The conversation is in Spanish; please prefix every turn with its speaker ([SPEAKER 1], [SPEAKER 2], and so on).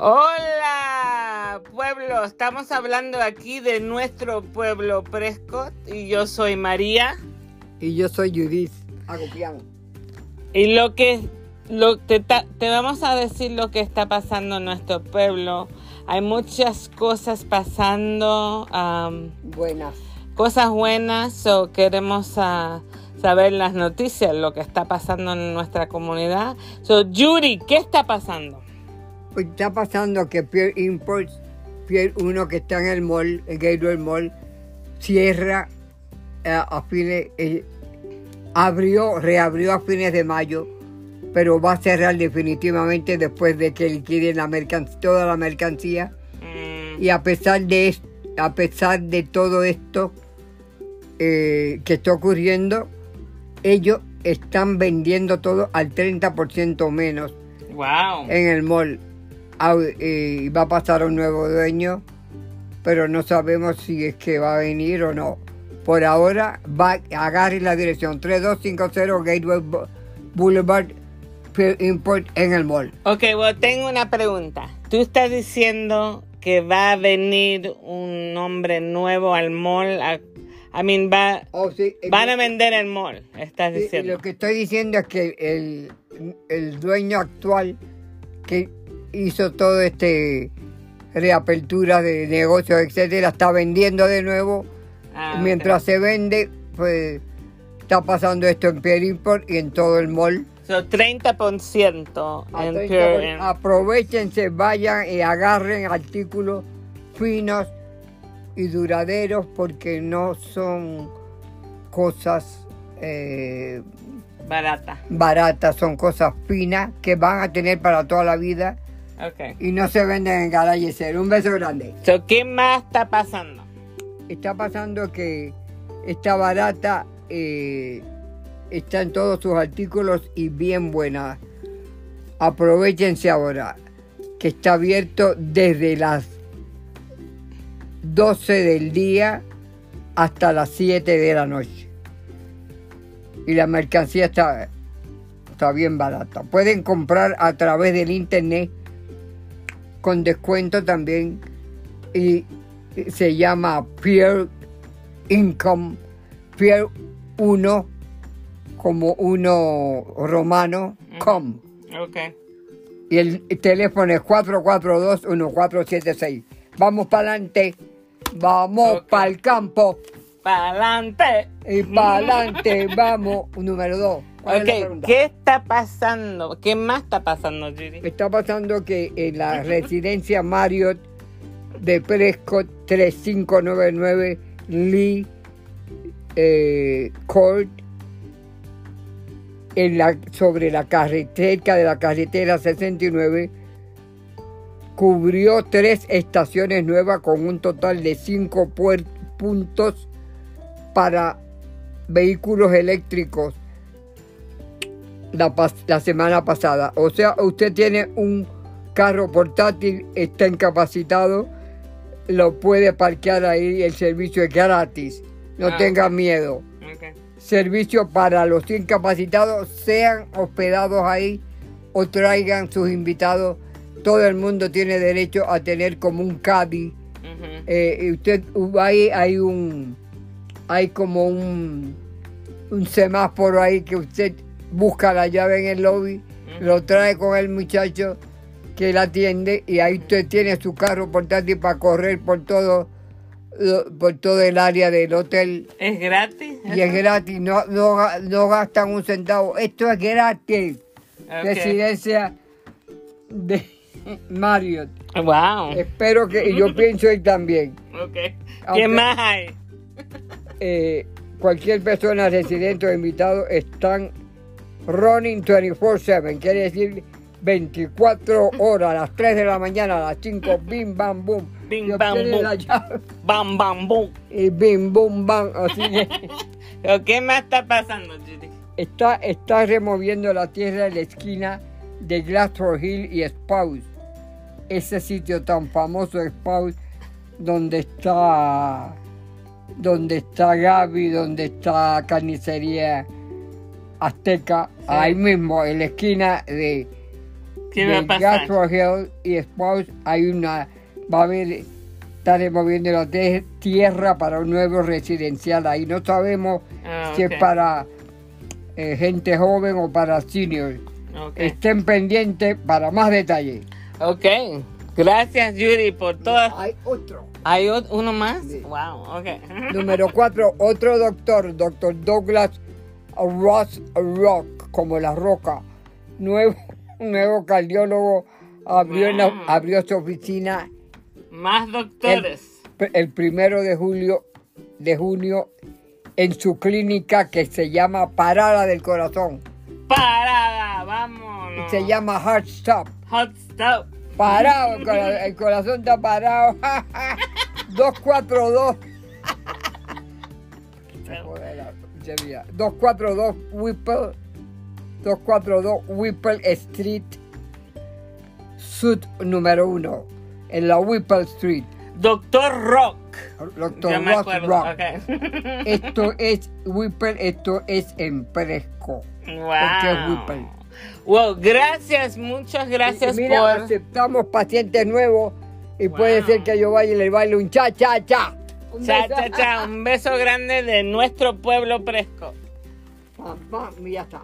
[SPEAKER 1] Hola, pueblo. Estamos hablando aquí de nuestro pueblo Prescott y yo soy María.
[SPEAKER 2] Y yo soy Judith. Hago piano.
[SPEAKER 1] Y lo que lo, te, te vamos a decir lo que está pasando en nuestro pueblo. Hay muchas cosas pasando,
[SPEAKER 2] Buenas.
[SPEAKER 1] cosas buenas, so queremos ah, saber las noticias, lo que está pasando en nuestra comunidad. So, Yuri, ¿qué está pasando?
[SPEAKER 2] Pues está pasando que Pier Imports, Pier 1 que está en el mall, el Gateway Mall, cierra eh, a fines, eh, abrió, reabrió a fines de mayo, pero va a cerrar definitivamente después de que liquiden la toda la mercancía.
[SPEAKER 1] Mm,
[SPEAKER 2] Y a pesar de a pesar de todo esto eh, que está ocurriendo, ellos están vendiendo todo al 30% menos
[SPEAKER 1] wow.
[SPEAKER 2] en el mall. Eh, va a pasar un nuevo dueño, pero no sabemos si es que va a venir o no. Por ahora, va, agarre la dirección 3250 Gateway Bo- Boulevard Import en el mall.
[SPEAKER 1] Ok, bueno, tengo una pregunta. Tú estás diciendo que va a venir un hombre nuevo al mall. A, I mean, va,
[SPEAKER 2] Oh, sí, eh,
[SPEAKER 1] van a vender el mall, estás
[SPEAKER 2] Sí,
[SPEAKER 1] diciendo.
[SPEAKER 2] Lo que estoy diciendo es que el, el dueño actual que hizo todo este reapertura de negocios, etcétera, está vendiendo de nuevo.
[SPEAKER 1] Ah,
[SPEAKER 2] Mientras se vende, pues está pasando esto en Pier Import y en todo el mall.
[SPEAKER 1] So, 30%
[SPEAKER 2] A
[SPEAKER 1] en
[SPEAKER 2] 30
[SPEAKER 1] Pure
[SPEAKER 2] por-
[SPEAKER 1] Inn.
[SPEAKER 2] Aprovechense, vayan y agarren artículos finos y duraderos porque no son cosas eh,
[SPEAKER 1] barata.
[SPEAKER 2] baratas, son cosas finas que van a tener para toda la vida Y no se venden en Garaje Cero. Un beso grande.
[SPEAKER 1] So, ¿Qué más está pasando?
[SPEAKER 2] Está pasando que está barata, eh, está en todos sus artículos y bien buena. Aprovechense ahora que está abierto desde las 12 del día hasta las 7 de la noche. Y la mercancía está, está bien barata. Pueden comprar a través del internet con descuento también y se llama Peer Income, Peer 1 como uno romano, com.
[SPEAKER 1] Ok.
[SPEAKER 2] Y el teléfono es 442-1476. Vamos para adelante, vamos para el campo
[SPEAKER 1] ¡Pa'lante!
[SPEAKER 2] y para adelante, vamos. Número 2.
[SPEAKER 1] Ok, ¿qué está pasando? ¿Qué más está pasando, Judy?
[SPEAKER 2] Está pasando que en la residencia Marriott de Prescott 3599 Lee eh, Court en la, sobre la carretera de la carretera 69 cubrió tres estaciones nuevas con un total de cinco puntos para vehículos eléctricos la, la semana pasada. O sea, usted tiene un carro portátil, está incapacitado, lo puede parquear ahí, el servicio es gratis. No
[SPEAKER 1] Ah,
[SPEAKER 2] tenga miedo. Servicio para los incapacitados, sean hospedados ahí o traigan sus invitados. Todo el mundo tiene derecho a tener como un caddy. Eh, usted hay, hay un hay como un un semáforo ahí que usted busca la llave en el lobby, lo trae con el muchacho que la atiende y ahí usted tiene su carro portátil para correr por todo por todo el área del hotel
[SPEAKER 1] ¿Es gratis?
[SPEAKER 2] y es gratis, no, no, no gastan un centavo, esto es gratis.
[SPEAKER 1] Ok.
[SPEAKER 2] Residencia de Marriott.
[SPEAKER 1] Wow.
[SPEAKER 2] Espero que, y yo pienso ir también.
[SPEAKER 1] Ok.
[SPEAKER 2] Aunque-
[SPEAKER 1] ¿Qué más hay?
[SPEAKER 2] Eh, cualquier persona residente o invitado están running 24/7, quiere decir 24 horas, a las 3 de la mañana, a las 5, bim, bam, boom.
[SPEAKER 1] Bim, bam, boom.
[SPEAKER 2] la llave,
[SPEAKER 1] Bam, bam, boom.
[SPEAKER 2] y bim, boom, bam. Así que
[SPEAKER 1] ¿Qué más está pasando, Judy?
[SPEAKER 2] está, está removiendo la tierra de la esquina de Glassford Hill y Spouse. Ese sitio tan famoso de Spouse, donde está donde está Gaby, donde está carnicería azteca, ahí mismo, en la esquina de
[SPEAKER 1] ¿Qué va a
[SPEAKER 2] de? Joshua Hill y después hay una, va a haber, están removiendo la tierra para un nuevo residencial ahí. No sabemos
[SPEAKER 1] Ah,
[SPEAKER 2] si es para eh, gente joven o para seniors. Estén pendientes para más detalles.
[SPEAKER 1] Ok. Gracias, Judy, por todas.
[SPEAKER 2] Hay otro.
[SPEAKER 1] ¿Hay uno más?
[SPEAKER 2] Sí.
[SPEAKER 1] Wow, ok.
[SPEAKER 2] Número cuatro, otro doctor, doctor Douglas Ross Rock, como la roca. Nuevo, nuevo cardiólogo abrió, la- abrió su oficina
[SPEAKER 1] Más doctores.
[SPEAKER 2] el primero de julio de junio en su clínica que se llama Parada del Corazón.
[SPEAKER 1] Parada, vámonos.
[SPEAKER 2] Se llama Heart Stop.
[SPEAKER 1] Hot Stop.
[SPEAKER 2] Parado, el, cora- el corazón está parado. 242. Joder, la porquería. 242 Whipple. 242 Whipple Street. Sud número 1. En la Whipple Street.
[SPEAKER 1] Doctor Rock.
[SPEAKER 2] Doctor
[SPEAKER 1] me acuerdo.
[SPEAKER 2] Rock.
[SPEAKER 1] ok.
[SPEAKER 2] Esto es Whipple, esto es en Fresco. Porque es
[SPEAKER 1] Wow.
[SPEAKER 2] Whipple.
[SPEAKER 1] Wow, gracias, muchas gracias
[SPEAKER 2] Mira,
[SPEAKER 1] por.
[SPEAKER 2] aceptamos pacientes nuevos y puede ser que yo vaya y le baile un cha cha cha. Un
[SPEAKER 1] Cha,
[SPEAKER 2] beso.
[SPEAKER 1] cha, cha. Un beso grande de nuestro pueblo Presco.
[SPEAKER 2] Mamá, ya está.